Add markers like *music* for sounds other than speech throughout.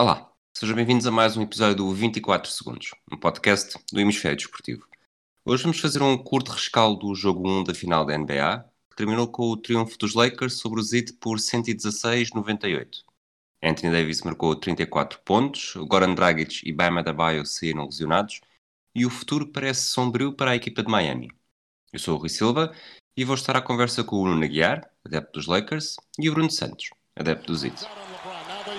Olá, sejam bem-vindos a mais um episódio do 24 Segundos, um podcast do Hemisfério Desportivo. Hoje vamos fazer um curto rescaldo do jogo 1 da final da NBA, que terminou com o triunfo dos Lakers sobre o Heat por 116-98. Anthony Davis marcou 34 pontos, Goran Dragic e Bam Adebayo saíram lesionados e o futuro parece sombrio para a equipa de Miami. Eu sou o Rui Silva e vou estar à conversa com o Bruno Aguiar, adepto dos Lakers, e o Bruno Santos, adepto dos Heat.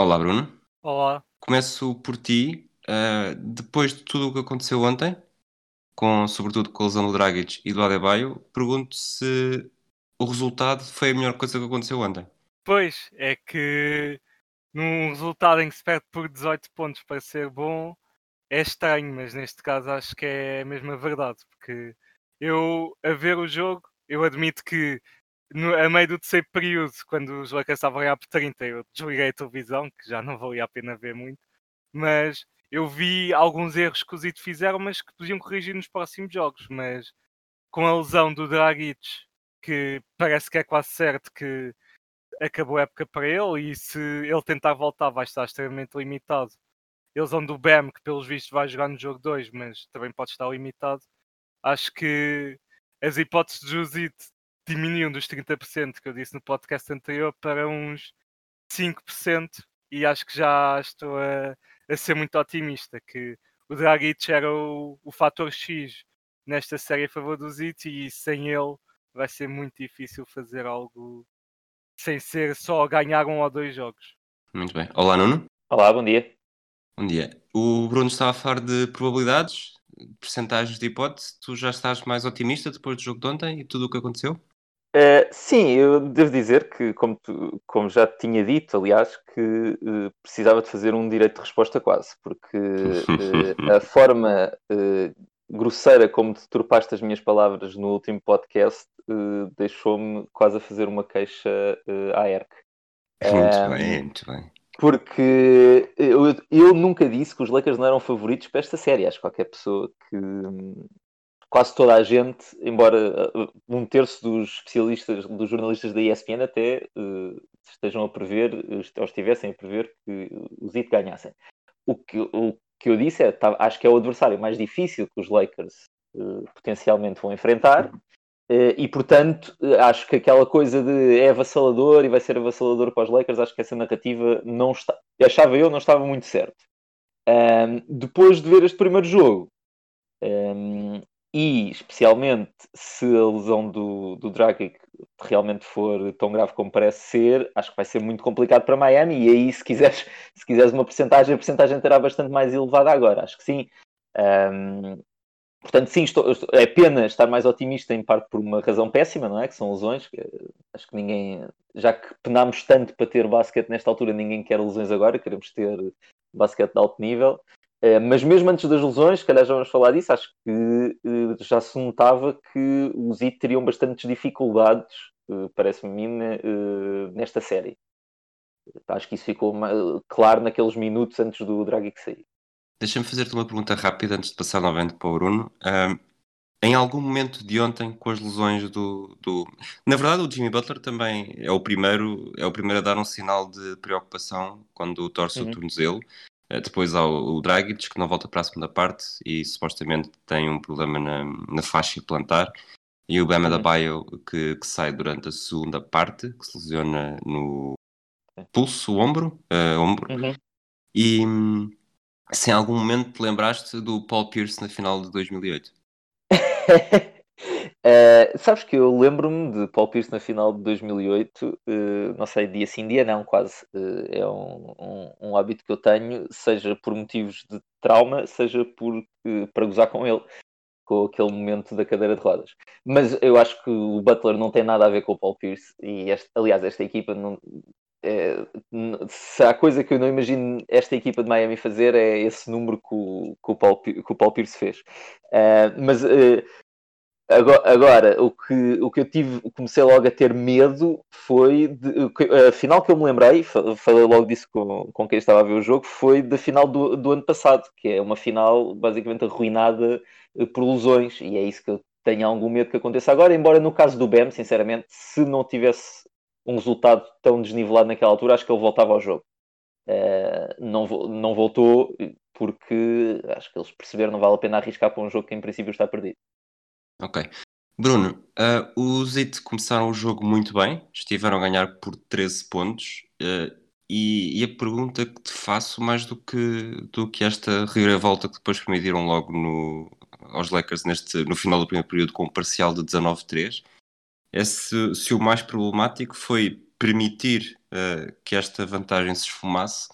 Olá, Bruno. Olá. Começo por ti. Uh, depois de tudo o que aconteceu ontem, com, sobretudo com a lesão do Dragic e do Adebayo, pergunto se o resultado foi a melhor coisa que aconteceu ontem. Pois, é que num resultado em que se perde por 18 pontos para ser bom, é estranho, mas neste caso acho que é mesmo a verdade, porque eu, a ver o jogo, eu admito que no, a meio do terceiro período, quando os Lakers estavam a por 30, eu desliguei a televisão, que já não valia a pena ver muito, mas eu vi alguns erros que os IT fizeram, mas que podiam corrigir nos próximos jogos. Mas com a lesão do Dragic, que parece que é quase certo que acabou a época para ele, e se ele tentar voltar, vai estar extremamente limitado. A lesão do Bam, que pelos vistos vai jogar no jogo 2, mas também pode estar limitado. Acho que as hipóteses de Josite diminuíam dos 30% que eu disse no podcast anterior para uns 5% e acho que já estou a, a ser muito otimista que o Dragic era o, o fator X nesta série a favor do Zit e sem ele vai ser muito difícil fazer algo sem ser só ganhar um ou dois jogos. Muito bem. Olá, Nuno. Olá, bom dia. Bom dia. O Bruno estava a falar de probabilidades, percentagens de hipótese. Tu já estás mais otimista depois do jogo de ontem e tudo o que aconteceu? Uh, sim, eu devo dizer que, como, tu, como já tinha dito, aliás, que uh, precisava de fazer um direito de resposta quase, porque uh, a *laughs* forma grosseira como deturpaste as minhas palavras no último podcast deixou-me quase a fazer uma queixa à ERC. Muito bem, muito bem. Porque eu, eu nunca disse que os Lakers não eram favoritos para esta série. Acho que qualquer pessoa que, quase toda a gente, embora uh, um terço dos especialistas, dos jornalistas da ESPN até uh, estejam a prever, ou estivessem a prever que os IT ganhassem. O que, o que eu disse é, tá, acho que é o adversário mais difícil que os Lakers uh, potencialmente vão enfrentar. E portanto, acho que aquela coisa de é avassalador e vai ser avassalador para os Lakers, acho que essa narrativa não está, achava eu, não estava muito certo. Um, depois de ver este primeiro jogo, um, e especialmente se a lesão do, do Dragic realmente for tão grave como parece ser, acho que vai ser muito complicado para Miami e aí se quiseres, se quiseres uma porcentagem, a porcentagem terá bastante mais elevada agora, acho que sim. Um, portanto, sim, estou, é pena estar mais otimista em parte por uma razão péssima, não é? Que são lesões, que, acho que ninguém, já que penámos tanto para ter basquete nesta altura, ninguém quer lesões agora, queremos ter basquete de alto nível. Uh, mas mesmo antes das lesões, se calhar já vamos falar disso, acho que uh, já se notava que os IT teriam bastantes dificuldades, uh, parece-me a mim, nesta série. Acho que isso ficou claro naqueles minutos antes do Dragic sair. Deixa-me fazer-te uma pergunta rápida antes de passar novamente para o Bruno. em algum momento de ontem, com as lesões do, do, Na verdade, o Jimmy Butler também é o primeiro, é o primeiro a dar um sinal de preocupação quando torce uhum. o tornozelo. Eh, depois há o, Dragic, que não volta para a segunda parte e supostamente tem um problema na, na faixa plantar. E o Bama da Bio, que, que, sai durante a segunda parte, que se lesiona no pulso, o ombro. Uh, ombro. Uhum. E se em algum momento te lembraste do Paul Pierce na final de 2008? *laughs* Uh, sabes que eu lembro-me de Paul Pierce na final de 2008, uh, eh, não sei, dia sim, dia não, quase. Uh, é um, um, um, hábito que eu tenho, seja por motivos de trauma, seja por, para gozar com ele. com aquele momento da cadeira de rodas. Mas eu acho que o Butler não tem nada a ver com o Paul Pierce e este, aliás esta equipa não, é, se há coisa que eu não imagino esta equipa de Miami fazer é esse número que o, que o, Paul, que o Paul Pierce fez. Uh, mas uh, Agora, agora, o, que, o que eu tive, comecei logo a ter medo foi, de, a final que eu me lembrei, falei logo disso com, com quem estava a ver o jogo, foi da final do, do ano passado, que é uma final basicamente arruinada eh, por lesões, e é isso que eu tenho algum medo que aconteça agora, embora no caso do BEM, sinceramente, se não tivesse um resultado tão desnivelado naquela altura, acho que ele voltava ao jogo. Uh, não, não voltou porque acho que eles perceberam que não vale a pena arriscar para um jogo que em princípio está perdido. Ok. Bruno, uh, os IT começaram o jogo muito bem, estiveram a ganhar por 13 pontos. Uh, e, e, a pergunta que te faço, mais do que, do que esta reviravolta que depois permitiram logo no, aos Lakers neste, no final do primeiro período com um parcial de 19-3, é se, se, o mais problemático foi permitir uh, que esta vantagem se esfumasse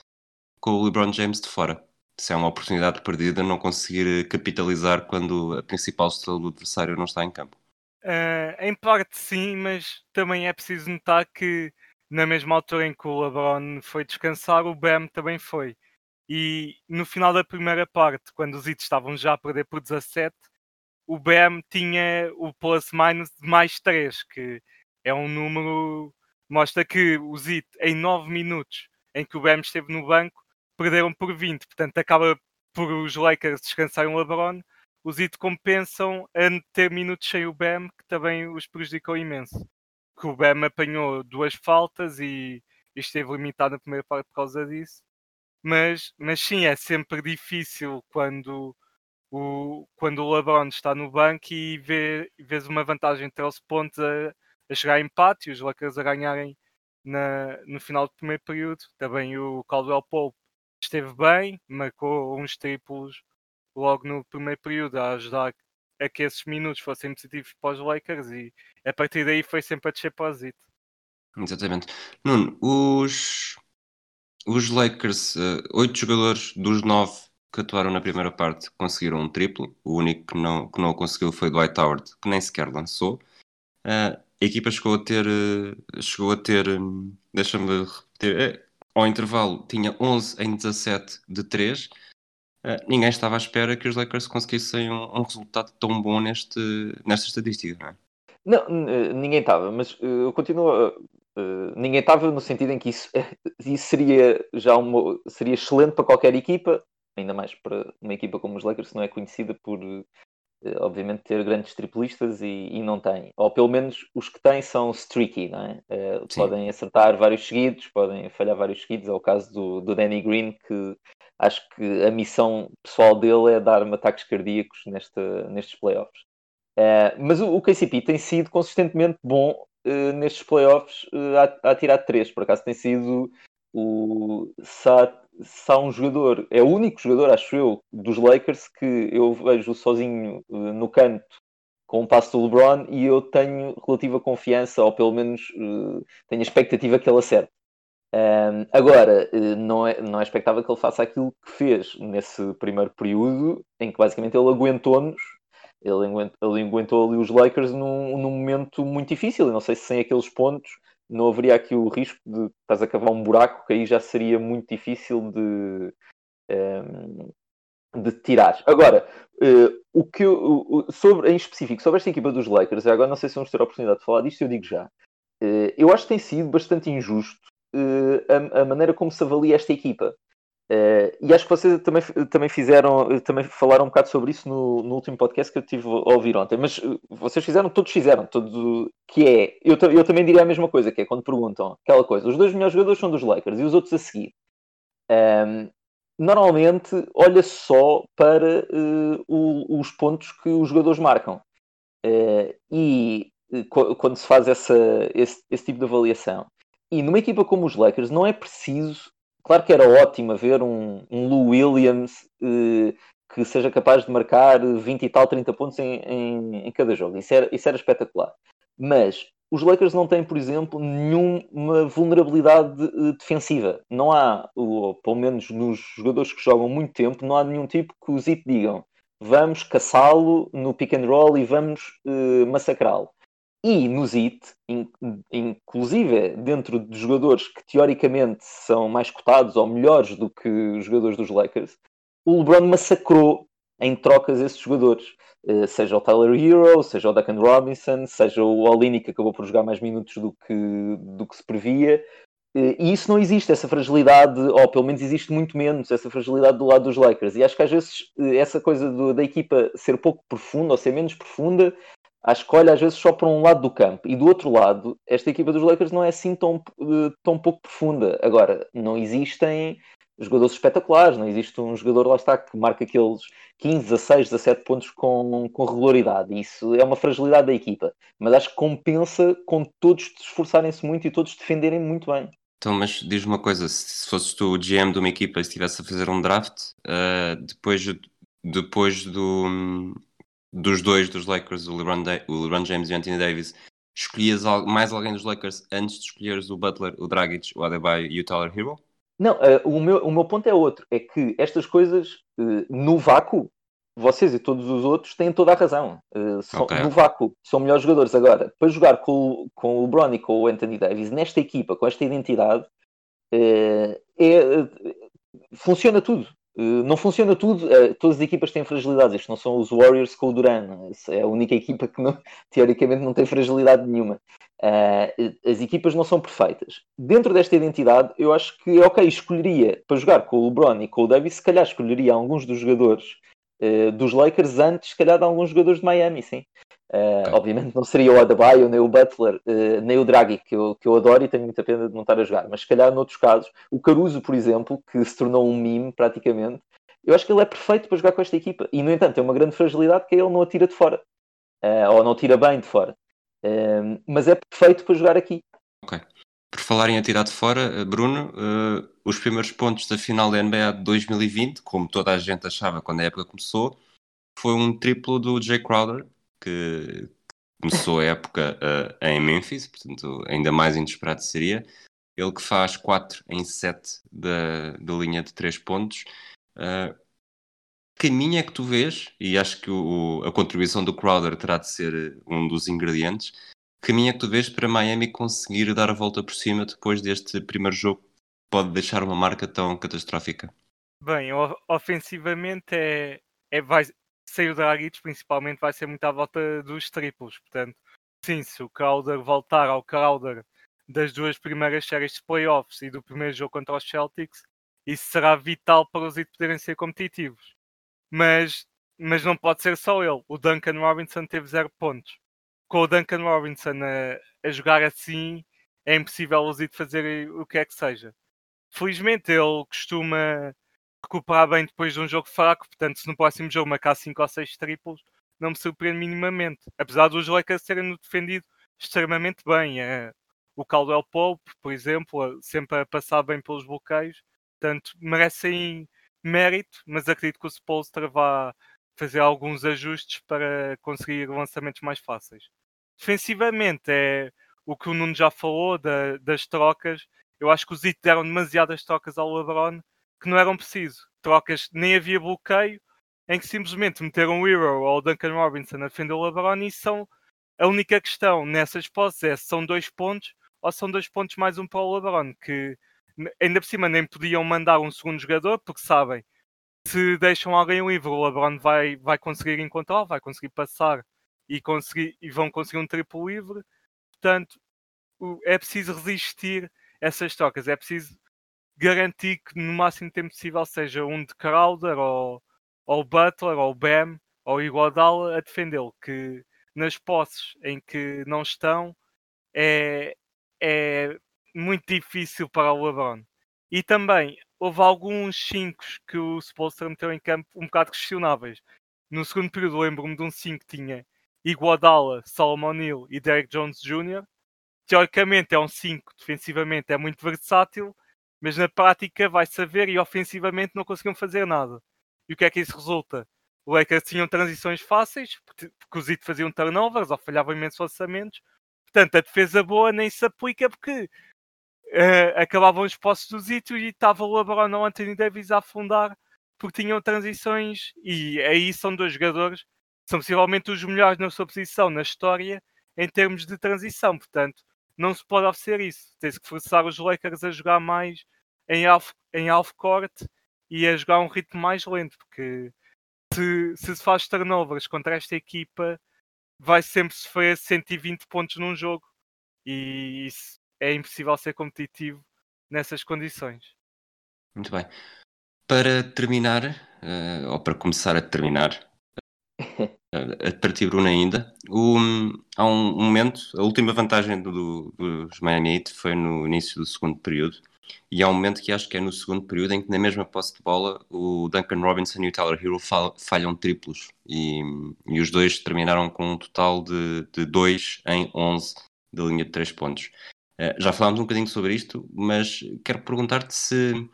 com o LeBron James de fora se é uma oportunidade perdida não conseguir eh, capitalizar quando a principal estrela do adversário não está em campo. Uh, em parte sim, mas também é preciso notar que na mesma altura em que o LeBron foi descansar, o Bam também foi. E no final da primeira parte, quando os Heat estavam já a perder por 17, o Bam tinha o plus-minus de mais 3, que é um número mostra que os Heat em 9 minutos em que o Bam esteve no banco perderam por 20, portanto acaba por os Lakers descansarem o LeBron, os Heat compensam a ter minutos sem o Bam, que também os prejudicou imenso. Que o Bam apanhou duas faltas e, e esteve limitado na primeira parte por causa disso. Mas, mas sim, é sempre difícil quando o, quando o LeBron está no banco e vê, vês uma vantagem de 13 pontos a, a chegar a empate e os Lakers a ganharem na, no final do primeiro período. Também o Caldwell Pope esteve bem, marcou uns triplos logo no primeiro período a ajudar a que esses minutos fossem positivos para os Lakers e a partir daí foi sempre a descer para o Zito. Exatamente. Nuno, os, os Lakers, uh, oito jogadores dos nove que atuaram na primeira parte conseguiram um triplo. O único que não, que não conseguiu foi Dwight Howard, que nem sequer lançou. Uh, a equipa chegou a ter, uh, chegou a ter, um, deixa-me repetir, ao intervalo tinha 11 em 17 de 3. Uh, eh, ninguém estava à espera que os Lakers conseguissem um, um resultado tão bom neste, nesta estatística, não é? Não, eh, ninguém estava, mas uh, eu continuo. Uh, ninguém estava no sentido em que isso, *laughs* isso seria já uma, seria excelente para qualquer equipa, ainda mais para uma equipa como os Lakers, que não é conhecida por eh, obviamente ter grandes triplistas e, e, não tem. Ou pelo menos os que têm são streaky, não é? Uh, podem acertar vários seguidos, podem falhar vários seguidos. É o caso do, do Danny Green, que acho que a missão pessoal dele é dar-me ataques cardíacos nesta, nestes playoffs. Uh, mas o, o KCP tem sido consistentemente bom uh, nestes playoffs a, a tirar três. Por acaso tem sido o Sat há um jogador, é o único jogador, acho eu, dos Lakers que eu vejo sozinho eh, no canto com um passo do LeBron e eu tenho relativa confiança, ou pelo menos uh, tenho a expectativa que ele acerte. Um, agora, uh, não, é, não é expectável que ele faça aquilo que fez nesse primeiro período, em que basicamente ele aguentou-nos, ele, ele aguentou ali os Lakers num, num momento muito difícil, não sei se sem aqueles pontos não haveria aqui o risco de estás a cavar um buraco que aí já seria muito difícil de, ehm, de tirar. Agora, uh, o que eu, sobre, em específico, sobre esta equipa dos Lakers, agora não sei se vamos ter a oportunidade de falar disto, eu digo já. Uh, eu acho que tem sido bastante injusto a, a, maneira como se avalia esta equipa. Uh, e acho que vocês também, também fizeram, também falaram um bocado sobre isso no, no último podcast que eu tive a ouvir ontem, mas uh, vocês fizeram, todos fizeram, todo, que é, eu, eu também diria a mesma coisa, que é quando perguntam aquela coisa, os dois melhores jogadores são dos Lakers e os outros a seguir. Um, ehm, normalmente olha só para uh, o, os pontos que os jogadores marcam. e quando se faz essa, esse, esse tipo de avaliação. E numa equipa como os Lakers não é preciso Claro que era ótimo ver um, um Lou Williams eh, que seja capaz de marcar 20 e tal, 30 pontos em, em, em cada jogo. Isso era, isso era espetacular. Mas os Lakers não têm, por exemplo, nenhuma vulnerabilidade eh, defensiva. Não há, ou, pelo menos nos jogadores que jogam muito tempo, não há nenhum tipo que os IT digam vamos caçá-lo no pick and roll e vamos uh, massacrá-lo. E no ZIT, in, inclusive dentro de jogadores que teoricamente são mais cotados ou melhores do que os jogadores dos Lakers, o LeBron massacrou em trocas esses jogadores. Uh, seja o Tyler Hero, seja o Duncan Robinson, seja o Olini que acabou por jogar mais minutos do que, do que se previa, eh, e isso não existe, essa fragilidade, ou pelo menos existe muito menos, essa fragilidade do lado dos Lakers. E acho que às vezes eh, essa coisa do, da equipa ser pouco profunda ou ser menos profunda, acho que olha às vezes só para um lado do campo. E do outro lado, esta equipa dos Lakers não é assim tão, eh, tão pouco profunda. Agora, não existem jogadores espetaculares, não existe um jogador lá está que marca aqueles 15, 16, 17 pontos com, com regularidade. Isso é uma fragilidade da equipa. Mas acho que compensa com todos esforçarem-se muito e todos defenderem muito bem. Então, mas diz-me uma coisa, se fosses tu o GM de uma equipa e estivesse a fazer um draft, uh, depois, depois do, dos dois dos Lakers, o LeBron, o LeBron James e o Anthony Davis, escolhias mais alguém dos Lakers antes de escolheres o Butler, o Dragic, o Adebayo e o Tyler Hero? Não, uh, o, meu, o meu ponto é outro, é que estas coisas, uh, no vácuo, vocês e todos os outros têm toda a razão. Uh, são, okay. No vácuo, são melhores jogadores. Agora, para jogar com, com o LeBron e com o Anthony Davis nesta equipa, com esta identidade, é, funciona tudo. Uh, não funciona tudo. todas as equipas têm fragilidades. Isto não são os Warriors com o Duran. É a única equipa que, não, *laughs* teoricamente, não tem fragilidade nenhuma. as equipas não são perfeitas. Dentro desta identidade, eu acho que, ok, escolheria para jogar com o LeBron e com o Davis, se calhar escolheria alguns dos jogadores dos Lakers antes, se calhar, de alguns jogadores de Miami, sim. Uh, obviamente não seria o Adebayo, nem o Butler, uh, nem o Draghi, que eu, que eu adoro e tenho muita pena de não estar a jogar. Mas se calhar, noutros casos, o Caruso, por exemplo, que se tornou um meme praticamente, eu acho que ele é perfeito para jogar com esta equipa. E, no entanto, tem uma grande fragilidade que é ele não atira de fora. Uh, ou não tira bem de fora. mas é perfeito para jogar aqui. Ok. Por falar em atirar de fora, Bruno, os primeiros pontos da final da NBA de 2020, como toda a gente achava quando a época começou, foi um triplo do Jay Crowder, que começou a época uh, em Memphis, portanto, ainda mais inesperado seria. Ele que faz 4 em 7 da, da linha de 3 pontos. Uh, caminho é que tu vês, e acho que o, a contribuição do Crowder terá de ser um dos ingredientes, caminho é que tu vês para Miami conseguir dar a volta por cima depois deste primeiro jogo que pode deixar uma marca tão catastrófica? Bem, ofensivamente é, é sair o Dragic principalmente vai ser muito à volta dos triplos, portanto, sim, se o Crowder voltar ao Crowder das duas primeiras séries de playoffs e do primeiro jogo contra os Celtics, isso será vital para os poderem ser competitivos. Mas, mas não pode ser só ele. O Duncan Robinson teve zero pontos com o Duncan Robinson a, a jogar assim, é impossível o Zito fazer o que é que seja. Felizmente ele costuma recuperar bem depois de um jogo fraco, portanto, se no próximo jogo marcar 5 ou 6 triplos, não me surpreende minimamente. Apesar dos Lakers terem defendido extremamente bem. É, o Caldwell Pope, por exemplo, sempre a passar bem pelos bloqueios, portanto, merecem mérito, mas acredito que o Spolstra vá fazer alguns ajustes para conseguir lançamentos mais fáceis. Defensivamente é o que o Nuno já falou da, das trocas. Eu acho que os Heat deram demasiadas trocas ao LeBron que não eram preciso. Trocas, nem havia bloqueio, em que simplesmente meteram o Hero ou o Duncan Robinson a defender o LeBron e são a única questão nessas posses é se são dois pontos ou são dois pontos mais um para o LeBron, que ainda por cima nem podiam mandar um segundo jogador porque sabem se deixam alguém livre, o LeBron vai, vai conseguir encontrar, vai conseguir passar e, conseguir, e vão conseguir um triplo livre. Portanto, é preciso resistir essas trocas. É preciso garantir que no máximo tempo possível seja um de Crowder ou, ou Butler ou Bam ou Iguodala a defendê-lo. Que nas posses em que não estão é, é muito difícil para o LeBron. E também houve alguns 5 que o Spolster meteu em campo um bocado questionáveis. No segundo período lembro-me de um 5 que tinha Iguodala, Solomon Hill e Derek Jones Jr. Teoricamente é um 5, defensivamente é muito versátil, mas na prática vai saber e ofensivamente não conseguiam fazer nada. E o que é que isso resulta? O Lakers tinham transições fáceis, porque os IT faziam turnovers ou falhavam imensos lançamentos. Portanto, a defesa boa nem se aplica porque uh, acabavam os postos do Zito e estava o LeBron ou Anthony Davis a afundar porque tinham transições e aí são dois jogadores são possivelmente os melhores na sua posição na história em termos de transição, portanto não se pode oferecer isso. Tem-se que forçar os Lakers a jogar mais em half, em half court e a jogar um ritmo mais lento, porque se, se se faz turnovers contra esta equipa, vai sempre sofrer 120 pontos num jogo e isso é impossível ser competitivo nessas condições. Muito bem. Para terminar, uh, ou para começar a terminar, *laughs* partir Bruno ainda, o, há um, momento, a última vantagem do, dos Miami Heat foi no início do segundo período, e há um momento que acho que é no segundo período em que na mesma posse de bola o Duncan Robinson e o Tyler Hero falham triplos. E, e os dois terminaram com um total de, de 2 em 11 da linha de 3 pontos. Uh, já falámos um bocadinho sobre isto, mas quero perguntar-te se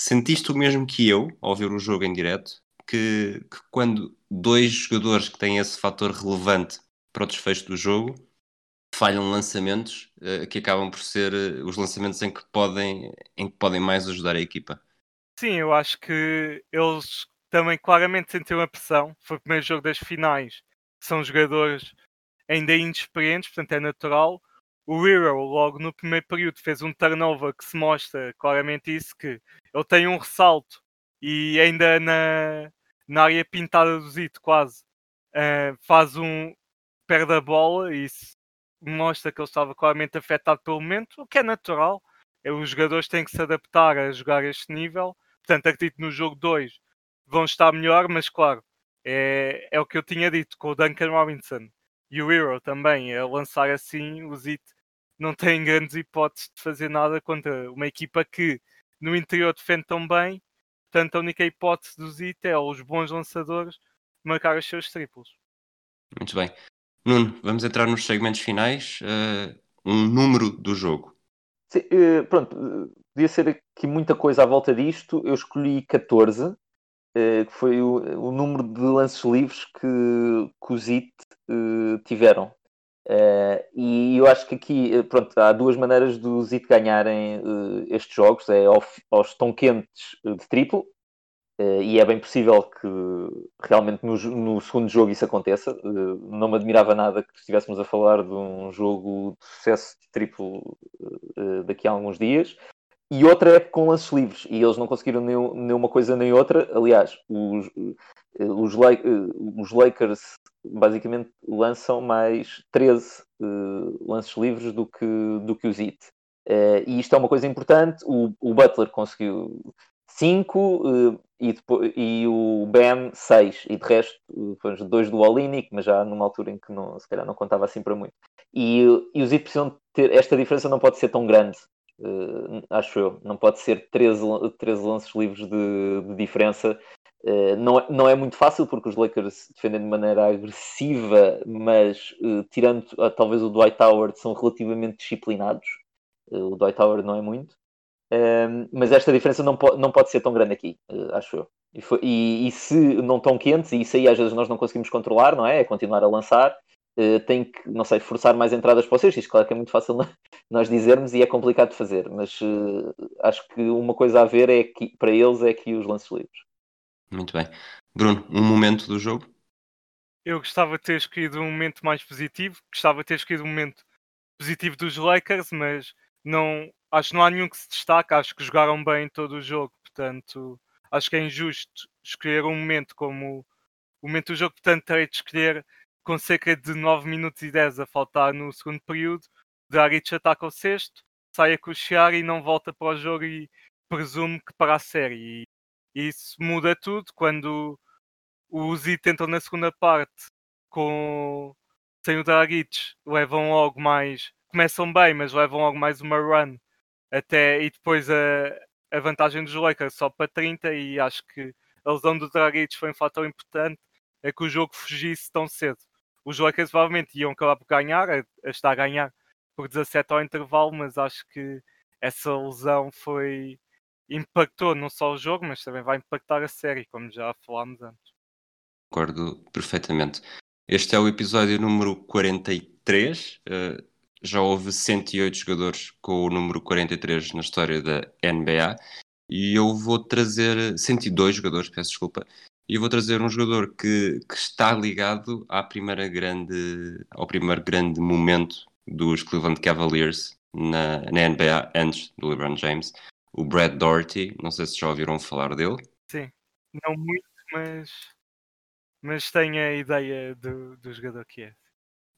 sentiste o mesmo que eu ao ver o jogo em direto, que, que quando dois jogadores que têm esse fator relevante para o desfecho do jogo falham lançamentos uh, que acabam por ser uh, os lançamentos em que podem em que podem mais ajudar a equipa. Sim, eu acho que eles também claramente sentiram a pressão. Foi o primeiro jogo das finais. São jogadores ainda inexperientes, portanto é natural. O Hero, logo no primeiro período, fez um turnover que se mostra claramente isso, que ele tem um ressalto e ainda na, na área pintada do Zito, quase, uh, faz um. perde a bola e mostra que ele estava claramente afetado pelo momento, o que é natural. É, os jogadores têm que se adaptar a jogar este nível. Portanto, acredito no jogo 2 vão estar melhor, mas claro, é, é o que eu tinha dito com o Duncan Robinson e o Hero também, a lançar assim, o Zit não tem grandes hipóteses de fazer nada contra uma equipa que no interior defende tão bem Portanto, a única hipótese do Zita é os bons lançadores marcar os seus triplos. Muito bem. Nuno, vamos entrar nos segmentos finais. Uh, um número do jogo. Sim, uh, pronto, podia ser aqui muita coisa à volta disto. Eu escolhi 14, uh, que foi o, o, número de lances livres que, que os IT tiveram. E eu acho que aqui, pronto, há duas maneiras dos IT ganharem estes jogos: é aos tão quentes de triplo, Uh, e é bem possível que realmente no, no segundo jogo isso aconteça. Uh, não me admirava nada que estivéssemos a falar de um jogo de sucesso de triplo uh, daqui a alguns dias. E outra é com lances livres, e eles não conseguiram nem, nem uma coisa nem outra. Aliás, os, os, os Lakers basicamente lançam mais 13 lances livres do que, do que os Heat. e isto é uma coisa importante. O, o Butler conseguiu 5 e, depois, e o BM 6, e de resto, depois dois do Olinic, mas já numa altura em que não, se calhar não contava assim para muito. E, e os IT precisam ter, esta diferença não pode ser tão grande, uh, acho eu, não pode ser 13, 13 lances livres de, de diferença. Uh, não, é, não é muito fácil porque os Lakers defendem de maneira agressiva, mas uh, tirando talvez o Dwight Howard, são relativamente disciplinados. o Dwight Howard não é muito. Um, mas esta diferença não, po não pode ser tão grande aqui, uh, acho eu. E, foi, e, e, se não tão quentes, e isso aí às vezes nós não conseguimos controlar, não é? É continuar a lançar, uh, tem que, não sei, forçar mais entradas para vocês. Isto, claro que é muito fácil nós dizermos e é complicado de fazer, mas uh, acho que uma coisa a ver é que para eles é que os lances livres. Muito bem. Bruno, um momento do jogo? Eu gostava de ter escolhido um momento mais positivo, gostava de ter escolhido um momento positivo dos Lakers, mas não, acho que não há nenhum que se destaque, acho que jogaram bem todo o jogo, portanto, acho que é injusto escolher um momento como o momento do jogo, portanto, terei de escolher com cerca de 9 minutos e 10 a faltar no segundo período, Dragic ataca o sexto, sai a cochear e não volta para o jogo e presumo que para a série. E isso muda tudo quando os Zit entram na segunda parte com sem o Dragic, levam logo mais, começam bem, mas levam logo mais uma run até e depois a, a vantagem dos Lakers só para 30 e acho que a lesão do Dragic foi um fator importante é que o jogo fugisse tão cedo. Os Lakers provavelmente iam acabar por ganhar, a, a estar a ganhar por 17 ao intervalo, mas acho que essa lesão foi impactou não só o jogo, mas também vai impactar a série, como já falámos antes. Concordo perfeitamente. Este é o episódio número 43. Uh, já houve 108 jogadores com o número 43 na história da NBA E eu vou trazer 102 jogadores, peço desculpa, e vou trazer um jogador que, que está ligado à primeira grande, ao primeiro grande momento dos Cleveland Cavaliers na, na NBA antes do LeBron James, o Brad Doherty. Não sei se já ouviram falar dele. Sim, não muito, mas, mas tenho a ideia do, do jogador que é.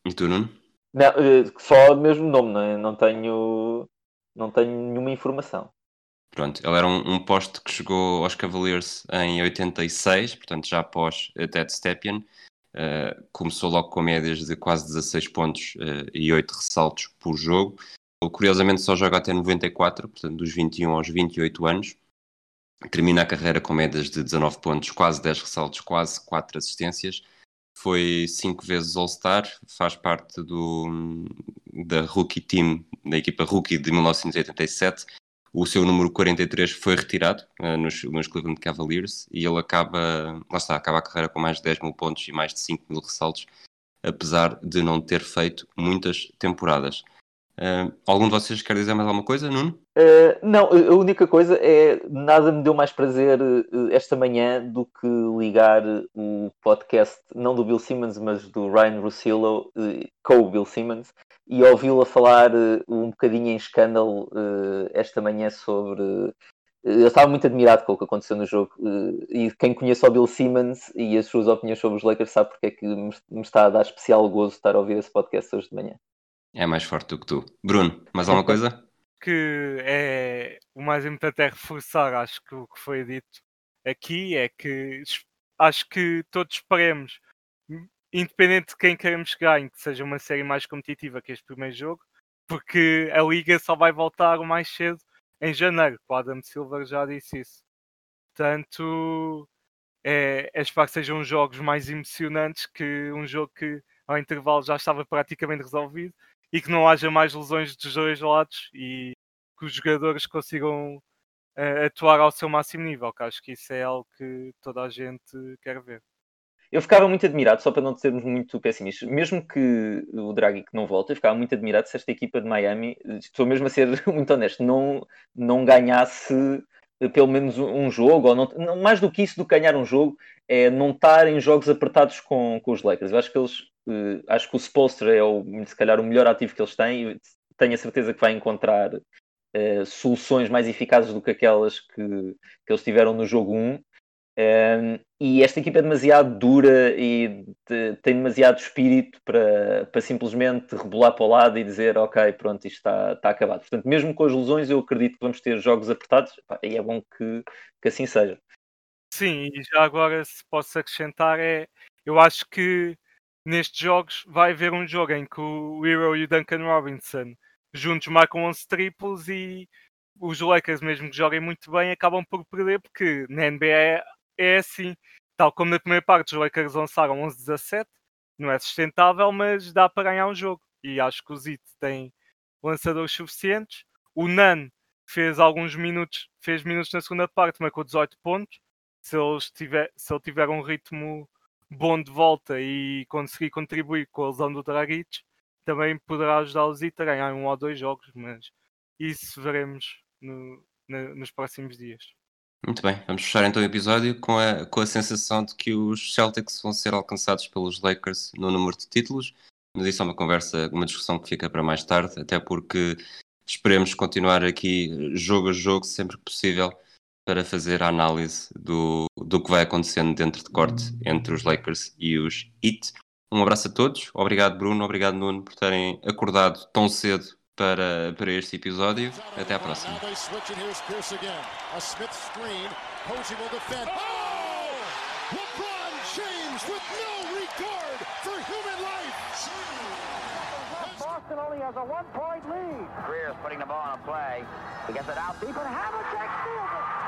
E tu, Nuno? Não, eh, só o mesmo nome, não, é? não tenho não tenho nenhuma informação. Pronto, ele era um, um poste que chegou aos Cavaliers em 86, portanto já após Ted Stepien. Uh, começou logo com médias de quase 16 pontos uh, e 8 ressaltos por jogo. Curiosamente só joga até 94, portanto dos 21 aos 28 anos. Termina a carreira com médias de 19 pontos, quase 10 ressaltos, quase 4 assistências. Foi 5 vezes All-Star, faz parte do, da Rookie Team, da equipa Rookie de 1987 o seu número 43 foi retirado uh, nos, nos Cleveland Cavaliers e ele acaba, lá está, acaba a carreira com mais de 10 mil pontos e mais de 5 mil ressaltos, apesar de não ter feito muitas temporadas. Uh, algum de vocês quer dizer mais alguma coisa, Nuno? Uh, não, a única coisa é nada me deu mais prazer esta manhã do que ligar o podcast, não do Bill Simmons, mas do Ryan Russillo, com o Bill Simmons, e ouvi-lo a falar uh, um bocadinho em escândalo uh, esta manhã sobre. Uh, eu estava muito admirado com o que aconteceu no jogo e quem conhece o Bill Simmons e as suas opiniões sobre os Lakers sabe porque é que me, me está a dar especial gozo estar a ouvir esse podcast hoje de manhã. É mais forte do que tu. Bruno, mais alguma coisa? que é o mais importante é reforçar, acho que o que foi dito aqui é que acho que todos esperemos independente de quem queremos que ganhe, que seja uma série mais competitiva que este primeiro jogo, porque a liga só vai voltar o mais cedo em janeiro. O Adam Silver já disse isso. Portanto, é, é esperar que sejam jogos mais emocionantes que um jogo que ao intervalo já estava praticamente resolvido e que não haja mais lesões dos dois lados e que os jogadores consigam uh, atuar ao seu máximo nível, que acho que isso é algo que toda a gente quer ver eu ficava muito admirado, só para não sermos muito pessimistas, mesmo que o Draghi não volte, eu ficava muito admirado se esta equipa de Miami, estou mesmo a ser *laughs* muito honesto, não, não ganhasse eh, pelo menos um jogo, ou não, mais do que isso, do que ganhar um jogo, é não estar em jogos apertados com, com os Lakers. Eu acho que eles, uh, acho que o Spolstra é o, se calhar o melhor ativo que eles têm, e tenho a certeza que vai encontrar uh, soluções mais eficazes do que aquelas que, que eles tiveram no jogo 1 um, e esta equipa é demasiado dura e de, tem demasiado espírito para, para simplesmente rebolar para o lado e dizer ok, pronto, isto está, está acabado. Portanto, mesmo com as lesões, eu acredito que vamos ter jogos apertados e é bom que, que assim seja. Sim, e já agora se posso acrescentar é eu acho que nestes jogos vai haver um jogo em que o Hero e o Duncan Robinson juntos marcam 11 triplos e os Lakers, mesmo que joguem muito bem, acabam por perder porque na NBA é assim, tal como na primeira parte os Lakers lançaram 11-17, não é sustentável, mas dá para ganhar um jogo. E acho que o Zit tem lançadores suficientes. O Nan fez alguns minutos, fez minutos na segunda parte, marcou 18 pontos. Se ele tiver, se ele tiver um ritmo bom de volta e conseguir contribuir com a lesão do Dragic, também poderá Zita a ganhar um ou dois jogos, mas isso veremos no, nos próximos dias. Muito bem, vamos fechar então o episódio com a, com a sensação de que os Celtics vão ser alcançados pelos Lakers no número de títulos, mas isso é uma conversa, uma discussão que fica para mais tarde, até porque esperemos continuar aqui jogo a jogo, sempre que possível, para fazer a análise do, do que vai acontecendo dentro de corte entre os Lakers e os Heat. Um abraço a todos, obrigado Bruno, obrigado Nuno por terem acordado tão cedo para, para este episódio. Até à próxima. Boston only has a one-point lead. Greer's putting the ball on a play. He gets it out deep, and Havlicek steals it.